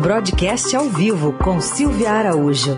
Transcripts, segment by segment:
Broadcast ao vivo com Silvia Araújo.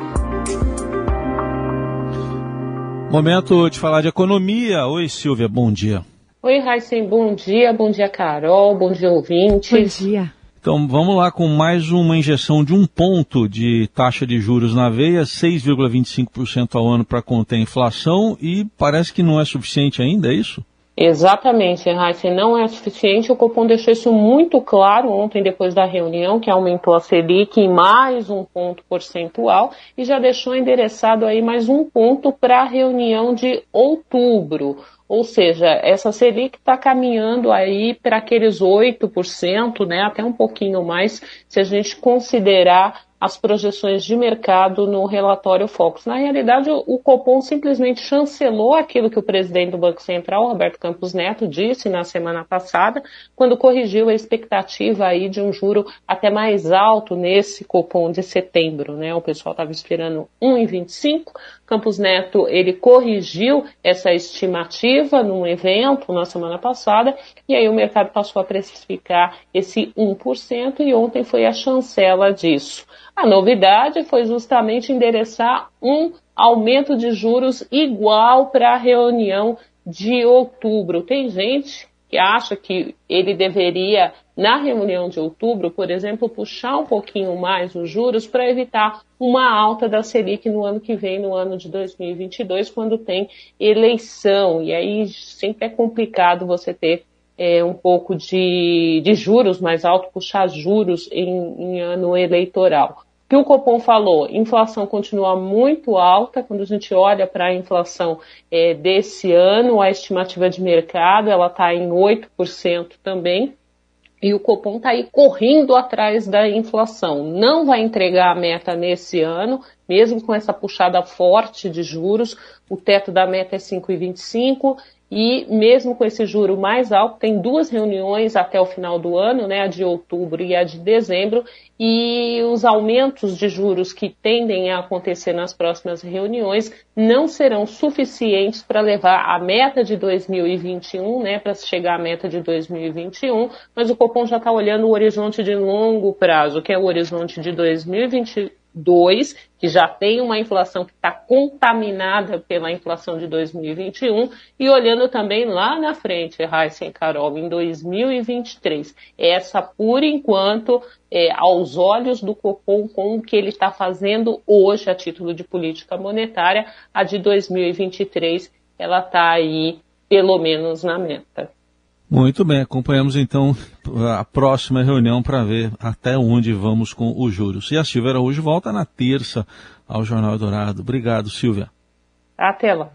Momento de falar de economia. Oi, Silvia, bom dia. Oi, Raíssen, bom dia. Bom dia, Carol. Bom dia, ouvintes. Bom dia. Então vamos lá com mais uma injeção de um ponto de taxa de juros na veia, 6,25% ao ano para conter a inflação e parece que não é suficiente ainda, é isso? Exatamente, Heisen, não é suficiente. O Copom deixou isso muito claro ontem, depois da reunião, que aumentou a Selic em mais um ponto percentual e já deixou endereçado aí mais um ponto para a reunião de outubro. Ou seja, essa Selic está caminhando aí para aqueles 8%, né, até um pouquinho mais, se a gente considerar as projeções de mercado no relatório Focus. Na realidade, o Copom simplesmente chancelou aquilo que o presidente do Banco Central, Roberto Campos Neto, disse na semana passada, quando corrigiu a expectativa aí de um juro até mais alto nesse Copom de setembro, né? O pessoal estava esperando 1,25. Campos Neto, ele corrigiu essa estimativa num evento na semana passada, e aí o mercado passou a precificar esse 1%, e ontem foi a chancela disso. A novidade foi justamente endereçar um aumento de juros igual para a reunião de outubro. Tem gente que acha que ele deveria, na reunião de outubro, por exemplo, puxar um pouquinho mais os juros para evitar uma alta da Selic no ano que vem, no ano de 2022, quando tem eleição. E aí sempre é complicado você ter é, um pouco de, de juros mais alto, puxar juros em, em ano eleitoral. O que o Copom falou? Inflação continua muito alta. Quando a gente olha para a inflação é, desse ano, a estimativa de mercado ela está em 8% também. E o Copom está aí correndo atrás da inflação. Não vai entregar a meta nesse ano, mesmo com essa puxada forte de juros. O teto da meta é 5,25 e mesmo com esse juro mais alto, tem duas reuniões até o final do ano, né, a de outubro e a de dezembro, e os aumentos de juros que tendem a acontecer nas próximas reuniões não serão suficientes para levar a meta de 2021, né, para chegar à meta de 2021, mas o Copom já está olhando o horizonte de longo prazo, que é o horizonte de 2021 2, que já tem uma inflação que está contaminada pela inflação de 2021, e olhando também lá na frente, Heisen Carol, em 2023. Essa, por enquanto, é, aos olhos do Copom, com o que ele está fazendo hoje a título de política monetária, a de 2023, ela está aí pelo menos na meta. Muito bem, acompanhamos então a próxima reunião para ver até onde vamos com os juros. E a Silvia Araújo volta na terça ao Jornal Dourado. Obrigado, Silvia. Até lá.